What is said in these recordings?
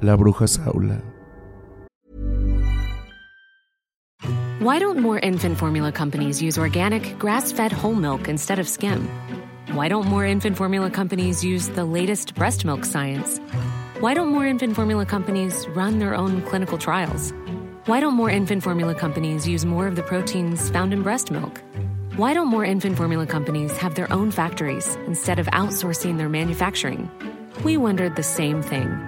La bruja Saula. Why don't more infant formula companies use organic, grass fed whole milk instead of skim? Why don't more infant formula companies use the latest breast milk science? Why don't more infant formula companies run their own clinical trials? Why don't more infant formula companies use more of the proteins found in breast milk? Why don't more infant formula companies have their own factories instead of outsourcing their manufacturing? We wondered the same thing.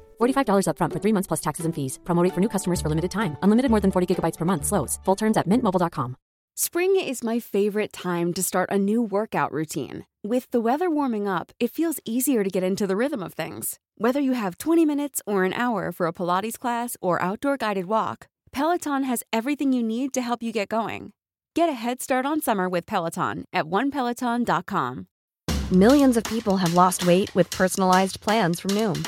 $45 upfront for three months plus taxes and fees. Promo rate for new customers for limited time. Unlimited more than 40 gigabytes per month. Slows. Full terms at mintmobile.com. Spring is my favorite time to start a new workout routine. With the weather warming up, it feels easier to get into the rhythm of things. Whether you have 20 minutes or an hour for a Pilates class or outdoor guided walk, Peloton has everything you need to help you get going. Get a head start on summer with Peloton at onepeloton.com. Millions of people have lost weight with personalized plans from Noom,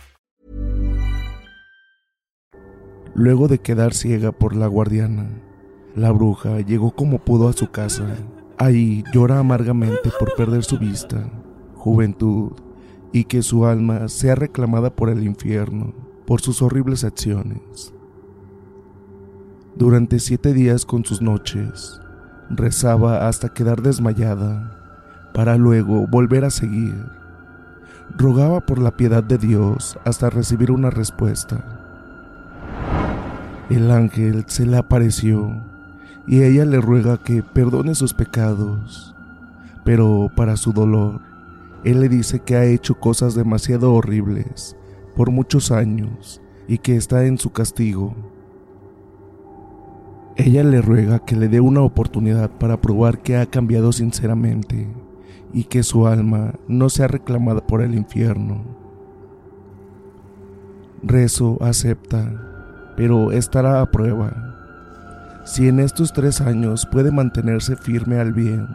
Luego de quedar ciega por la guardiana, la bruja llegó como pudo a su casa. Ahí llora amargamente por perder su vista, juventud y que su alma sea reclamada por el infierno por sus horribles acciones. Durante siete días con sus noches, rezaba hasta quedar desmayada, para luego volver a seguir. Rogaba por la piedad de Dios hasta recibir una respuesta. El ángel se le apareció y ella le ruega que perdone sus pecados, pero para su dolor, él le dice que ha hecho cosas demasiado horribles por muchos años y que está en su castigo. Ella le ruega que le dé una oportunidad para probar que ha cambiado sinceramente y que su alma no sea reclamada por el infierno. Rezo acepta, pero estará a prueba. Si en estos tres años puede mantenerse firme al bien,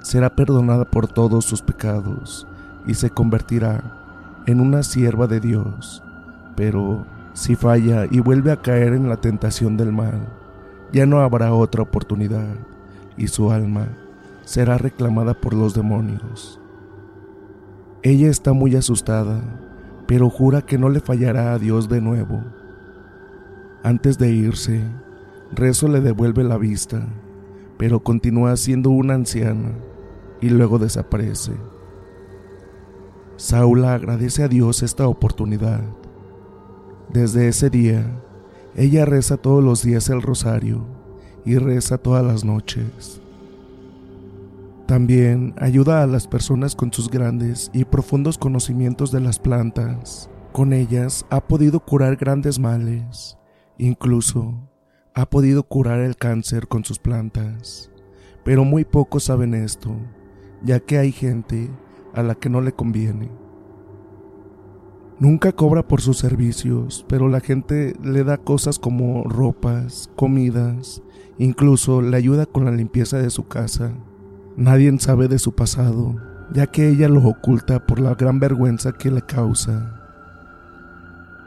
será perdonada por todos sus pecados y se convertirá en una sierva de Dios. Pero si falla y vuelve a caer en la tentación del mal, ya no habrá otra oportunidad y su alma será reclamada por los demonios. Ella está muy asustada, pero jura que no le fallará a Dios de nuevo. Antes de irse, Rezo le devuelve la vista, pero continúa siendo una anciana y luego desaparece. Saula agradece a Dios esta oportunidad. Desde ese día, ella reza todos los días el rosario y reza todas las noches. También ayuda a las personas con sus grandes y profundos conocimientos de las plantas. Con ellas ha podido curar grandes males. Incluso ha podido curar el cáncer con sus plantas, pero muy pocos saben esto, ya que hay gente a la que no le conviene. Nunca cobra por sus servicios, pero la gente le da cosas como ropas, comidas, incluso le ayuda con la limpieza de su casa. Nadie sabe de su pasado, ya que ella lo oculta por la gran vergüenza que le causa.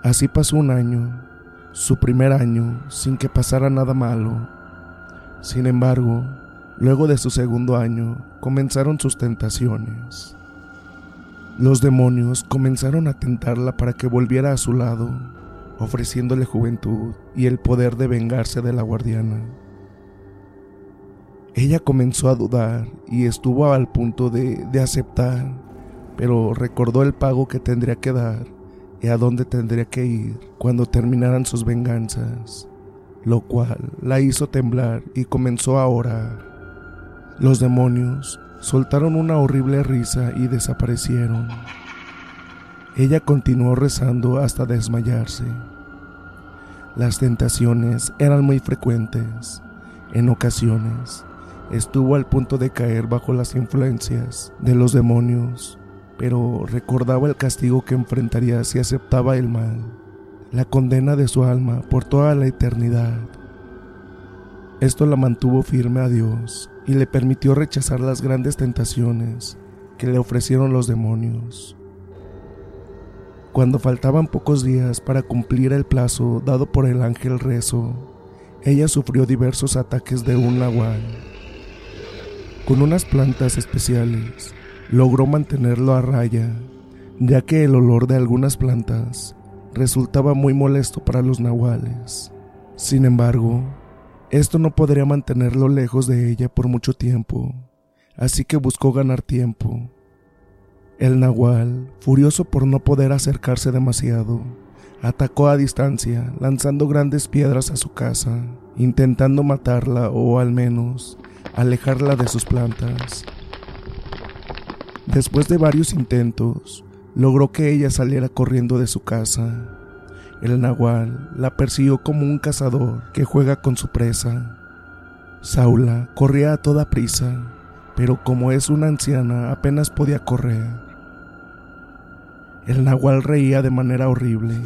Así pasó un año, su primer año, sin que pasara nada malo. Sin embargo, luego de su segundo año, comenzaron sus tentaciones. Los demonios comenzaron a tentarla para que volviera a su lado, ofreciéndole juventud y el poder de vengarse de la guardiana. Ella comenzó a dudar y estuvo al punto de, de aceptar, pero recordó el pago que tendría que dar y a dónde tendría que ir cuando terminaran sus venganzas, lo cual la hizo temblar y comenzó a orar. Los demonios soltaron una horrible risa y desaparecieron. Ella continuó rezando hasta desmayarse. Las tentaciones eran muy frecuentes. En ocasiones, estuvo al punto de caer bajo las influencias de los demonios, pero recordaba el castigo que enfrentaría si aceptaba el mal, la condena de su alma por toda la eternidad. Esto la mantuvo firme a Dios y le permitió rechazar las grandes tentaciones que le ofrecieron los demonios. Cuando faltaban pocos días para cumplir el plazo dado por el ángel rezo, ella sufrió diversos ataques de un nahual. Con unas plantas especiales, logró mantenerlo a raya, ya que el olor de algunas plantas resultaba muy molesto para los nahuales. Sin embargo, esto no podría mantenerlo lejos de ella por mucho tiempo, así que buscó ganar tiempo. El nahual, furioso por no poder acercarse demasiado, atacó a distancia, lanzando grandes piedras a su casa, intentando matarla o al menos alejarla de sus plantas. Después de varios intentos, logró que ella saliera corriendo de su casa el nahual la persiguió como un cazador que juega con su presa. Saula corría a toda prisa, pero como es una anciana apenas podía correr. El nahual reía de manera horrible.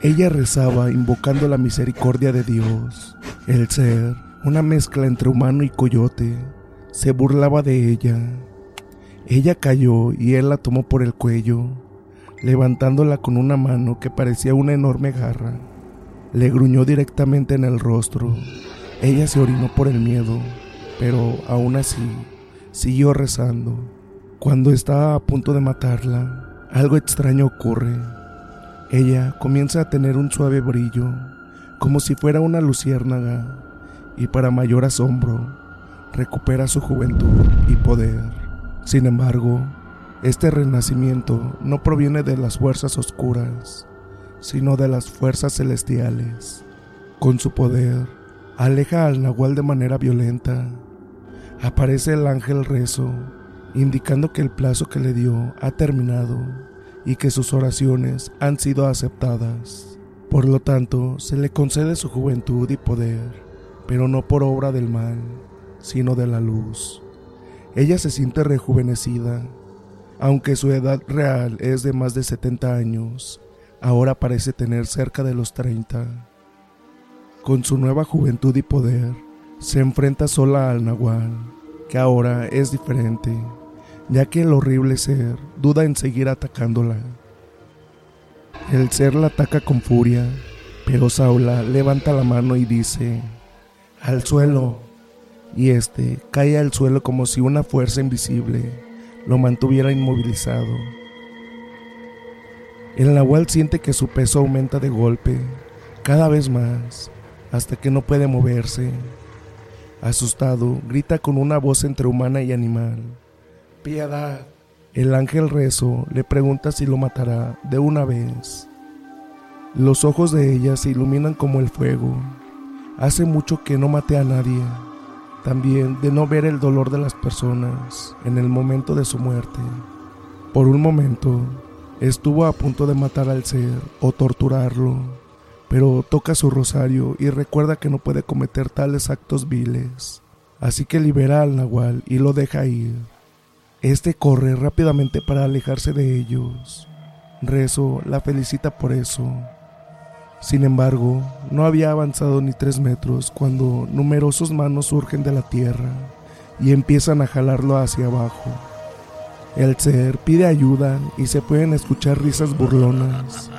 Ella rezaba invocando la misericordia de Dios. El ser, una mezcla entre humano y coyote, se burlaba de ella. Ella cayó y él la tomó por el cuello levantándola con una mano que parecía una enorme garra. Le gruñó directamente en el rostro. Ella se orinó por el miedo, pero aún así siguió rezando. Cuando estaba a punto de matarla, algo extraño ocurre. Ella comienza a tener un suave brillo, como si fuera una luciérnaga, y para mayor asombro, recupera su juventud y poder. Sin embargo, este renacimiento no proviene de las fuerzas oscuras, sino de las fuerzas celestiales. Con su poder, aleja al nahual de manera violenta. Aparece el ángel rezo, indicando que el plazo que le dio ha terminado y que sus oraciones han sido aceptadas. Por lo tanto, se le concede su juventud y poder, pero no por obra del mal, sino de la luz. Ella se siente rejuvenecida aunque su edad real es de más de 70 años, ahora parece tener cerca de los 30. Con su nueva juventud y poder, se enfrenta sola al Nahual, que ahora es diferente, ya que el horrible ser duda en seguir atacándola. El ser la ataca con furia, pero Saula levanta la mano y dice, al suelo, y este cae al suelo como si una fuerza invisible lo mantuviera inmovilizado. El nahual siente que su peso aumenta de golpe, cada vez más, hasta que no puede moverse. Asustado, grita con una voz entre humana y animal. Piedad. El ángel rezo le pregunta si lo matará de una vez. Los ojos de ella se iluminan como el fuego. Hace mucho que no maté a nadie también de no ver el dolor de las personas en el momento de su muerte. Por un momento estuvo a punto de matar al ser o torturarlo, pero toca su rosario y recuerda que no puede cometer tales actos viles. Así que libera al nahual y lo deja ir. Este corre rápidamente para alejarse de ellos. Rezo la felicita por eso. Sin embargo, no había avanzado ni tres metros cuando numerosas manos surgen de la tierra y empiezan a jalarlo hacia abajo. El ser pide ayuda y se pueden escuchar risas burlonas.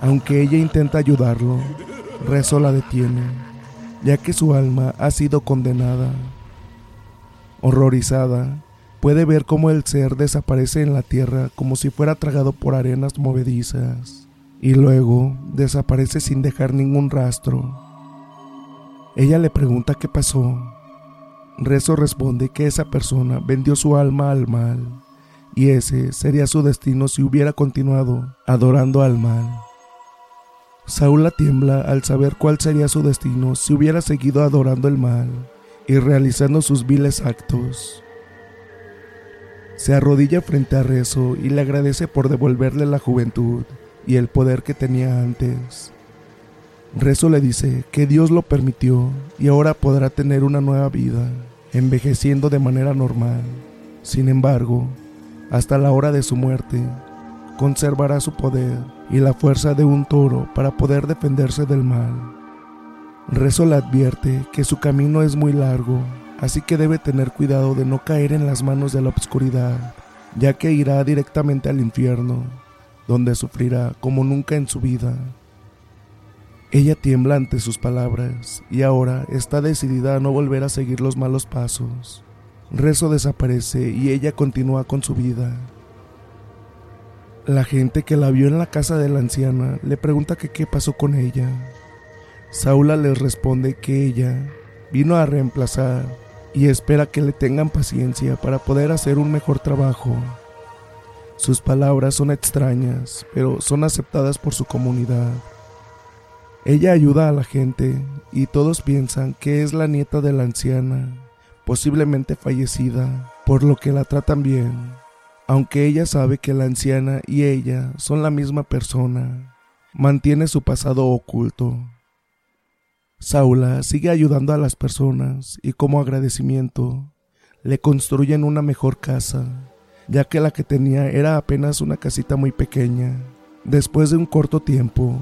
Aunque ella intenta ayudarlo, Rezo la detiene, ya que su alma ha sido condenada. Horrorizada, puede ver cómo el ser desaparece en la tierra como si fuera tragado por arenas movedizas, y luego desaparece sin dejar ningún rastro. Ella le pregunta qué pasó. Rezo responde que esa persona vendió su alma al mal, y ese sería su destino si hubiera continuado adorando al mal. Saúl tiembla al saber cuál sería su destino si hubiera seguido adorando el mal y realizando sus viles actos. Se arrodilla frente a Rezo y le agradece por devolverle la juventud y el poder que tenía antes. Rezo le dice que Dios lo permitió y ahora podrá tener una nueva vida, envejeciendo de manera normal. Sin embargo, hasta la hora de su muerte, conservará su poder y la fuerza de un toro para poder defenderse del mal. Rezo le advierte que su camino es muy largo, así que debe tener cuidado de no caer en las manos de la oscuridad, ya que irá directamente al infierno, donde sufrirá como nunca en su vida. Ella tiembla ante sus palabras y ahora está decidida a no volver a seguir los malos pasos. Rezo desaparece y ella continúa con su vida. La gente que la vio en la casa de la anciana le pregunta qué pasó con ella. Saula les responde que ella vino a reemplazar y espera que le tengan paciencia para poder hacer un mejor trabajo. Sus palabras son extrañas, pero son aceptadas por su comunidad. Ella ayuda a la gente y todos piensan que es la nieta de la anciana, posiblemente fallecida, por lo que la tratan bien, aunque ella sabe que la anciana y ella son la misma persona. Mantiene su pasado oculto Saula sigue ayudando a las personas y como agradecimiento le construyen una mejor casa, ya que la que tenía era apenas una casita muy pequeña. Después de un corto tiempo,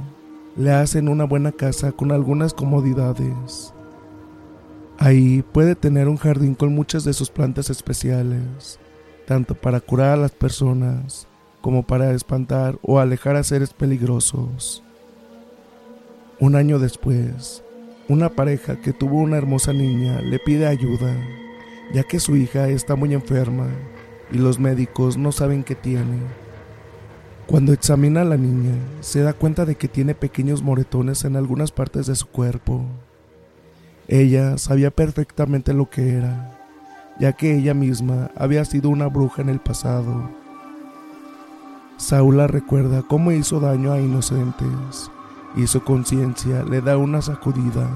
le hacen una buena casa con algunas comodidades. Ahí puede tener un jardín con muchas de sus plantas especiales, tanto para curar a las personas como para espantar o alejar a seres peligrosos. Un año después, una pareja que tuvo una hermosa niña le pide ayuda, ya que su hija está muy enferma y los médicos no saben qué tiene. Cuando examina a la niña, se da cuenta de que tiene pequeños moretones en algunas partes de su cuerpo. Ella sabía perfectamente lo que era, ya que ella misma había sido una bruja en el pasado. Saula recuerda cómo hizo daño a inocentes y su conciencia le da una sacudida.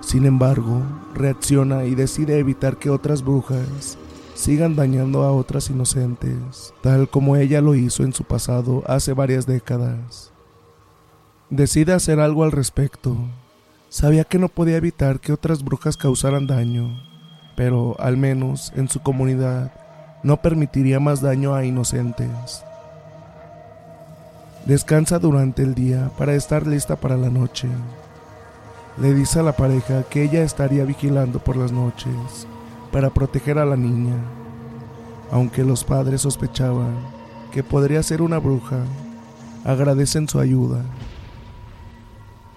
Sin embargo, reacciona y decide evitar que otras brujas sigan dañando a otras inocentes, tal como ella lo hizo en su pasado hace varias décadas. Decide hacer algo al respecto. Sabía que no podía evitar que otras brujas causaran daño, pero al menos en su comunidad no permitiría más daño a inocentes. Descansa durante el día para estar lista para la noche. Le dice a la pareja que ella estaría vigilando por las noches para proteger a la niña. Aunque los padres sospechaban que podría ser una bruja, agradecen su ayuda.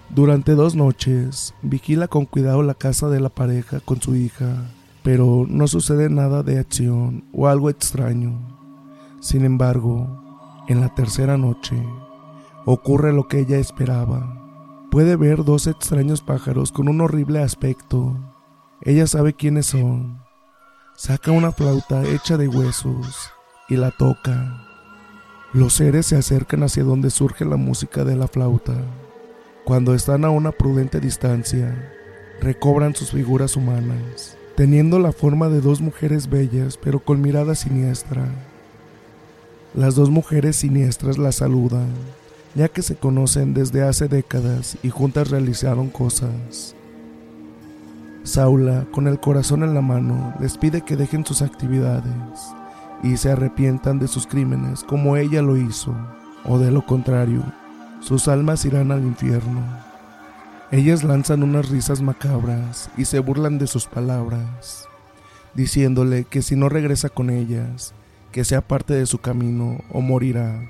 Durante dos noches, vigila con cuidado la casa de la pareja con su hija, pero no sucede nada de acción o algo extraño. Sin embargo, en la tercera noche, ocurre lo que ella esperaba. Puede ver dos extraños pájaros con un horrible aspecto. Ella sabe quiénes son. Saca una flauta hecha de huesos y la toca. Los seres se acercan hacia donde surge la música de la flauta. Cuando están a una prudente distancia, recobran sus figuras humanas, teniendo la forma de dos mujeres bellas pero con mirada siniestra. Las dos mujeres siniestras la saludan ya que se conocen desde hace décadas y juntas realizaron cosas. Saula, con el corazón en la mano, les pide que dejen sus actividades y se arrepientan de sus crímenes como ella lo hizo, o de lo contrario, sus almas irán al infierno. Ellas lanzan unas risas macabras y se burlan de sus palabras, diciéndole que si no regresa con ellas, que sea parte de su camino o morirá.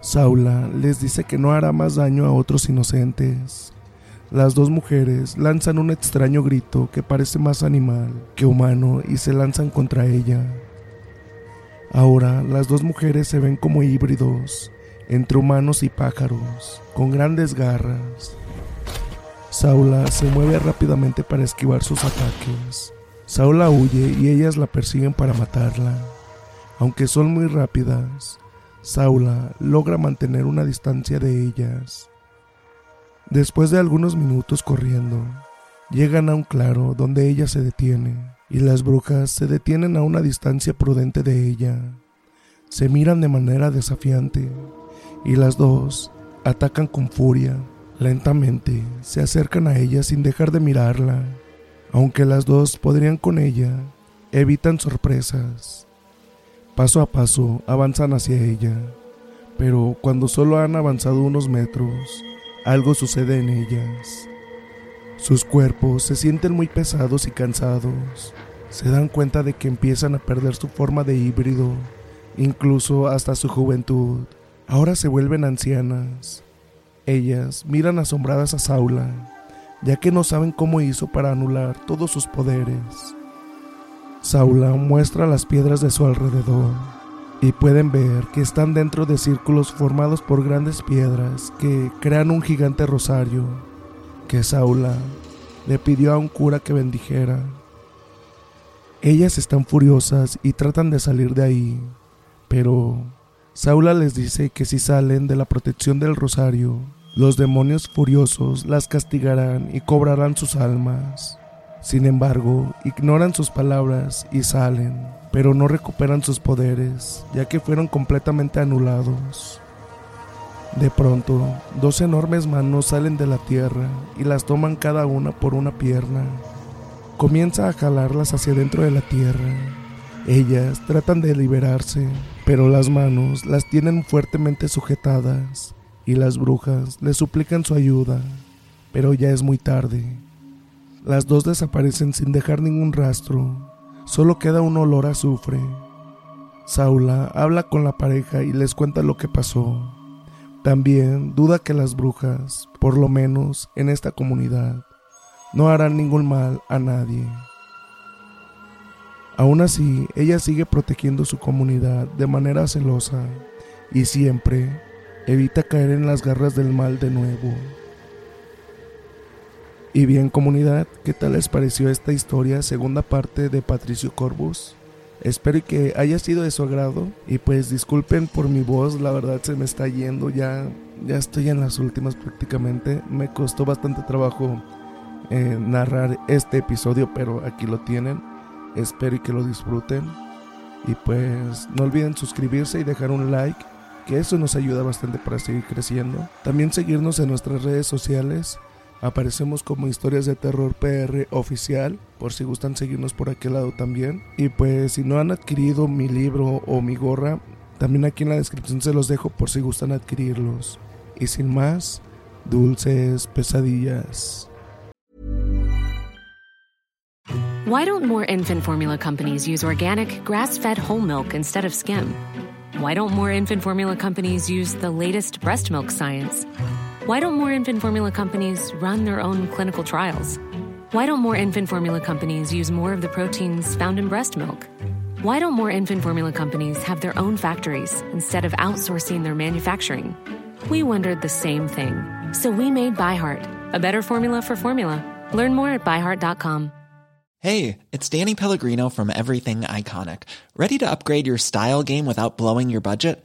Saula les dice que no hará más daño a otros inocentes. Las dos mujeres lanzan un extraño grito que parece más animal que humano y se lanzan contra ella. Ahora las dos mujeres se ven como híbridos entre humanos y pájaros, con grandes garras. Saula se mueve rápidamente para esquivar sus ataques. Saula huye y ellas la persiguen para matarla. Aunque son muy rápidas, Saula logra mantener una distancia de ellas. Después de algunos minutos corriendo, llegan a un claro donde ella se detiene y las brujas se detienen a una distancia prudente de ella. Se miran de manera desafiante y las dos atacan con furia. Lentamente se acercan a ella sin dejar de mirarla. Aunque las dos podrían con ella, evitan sorpresas. Paso a paso avanzan hacia ella, pero cuando solo han avanzado unos metros, algo sucede en ellas. Sus cuerpos se sienten muy pesados y cansados. Se dan cuenta de que empiezan a perder su forma de híbrido, incluso hasta su juventud. Ahora se vuelven ancianas. Ellas miran asombradas a Saula, ya que no saben cómo hizo para anular todos sus poderes. Saula muestra las piedras de su alrededor y pueden ver que están dentro de círculos formados por grandes piedras que crean un gigante rosario que Saula le pidió a un cura que bendijera. Ellas están furiosas y tratan de salir de ahí, pero Saula les dice que si salen de la protección del rosario, los demonios furiosos las castigarán y cobrarán sus almas. Sin embargo, ignoran sus palabras y salen, pero no recuperan sus poderes, ya que fueron completamente anulados. De pronto, dos enormes manos salen de la tierra y las toman cada una por una pierna. Comienza a jalarlas hacia dentro de la tierra. Ellas tratan de liberarse, pero las manos las tienen fuertemente sujetadas y las brujas les suplican su ayuda, pero ya es muy tarde. Las dos desaparecen sin dejar ningún rastro, solo queda un olor a azufre. Saula habla con la pareja y les cuenta lo que pasó. También duda que las brujas, por lo menos en esta comunidad, no harán ningún mal a nadie. Aún así, ella sigue protegiendo su comunidad de manera celosa y siempre evita caer en las garras del mal de nuevo. Y bien comunidad, ¿qué tal les pareció esta historia, segunda parte de Patricio Corbus? Espero que haya sido de su agrado y pues disculpen por mi voz, la verdad se me está yendo, ya, ya estoy en las últimas prácticamente, me costó bastante trabajo eh, narrar este episodio, pero aquí lo tienen, espero que lo disfruten y pues no olviden suscribirse y dejar un like, que eso nos ayuda bastante para seguir creciendo. También seguirnos en nuestras redes sociales Aparecemos como Historias de Terror PR oficial, por si gustan seguirnos por aquel lado también. Y pues si no han adquirido mi libro o mi gorra, también aquí en la descripción se los dejo por si gustan adquirirlos. Y sin más, dulces pesadillas. Why don't more infant formula companies use organic, grass-fed whole milk instead of skim? Why don't more infant formula companies use the latest breast milk science? Why don't more infant formula companies run their own clinical trials? Why don't more infant formula companies use more of the proteins found in breast milk? Why don't more infant formula companies have their own factories instead of outsourcing their manufacturing? We wondered the same thing. So we made ByHeart, a better formula for formula. Learn more at byheart.com. Hey, it's Danny Pellegrino from Everything Iconic. Ready to upgrade your style game without blowing your budget?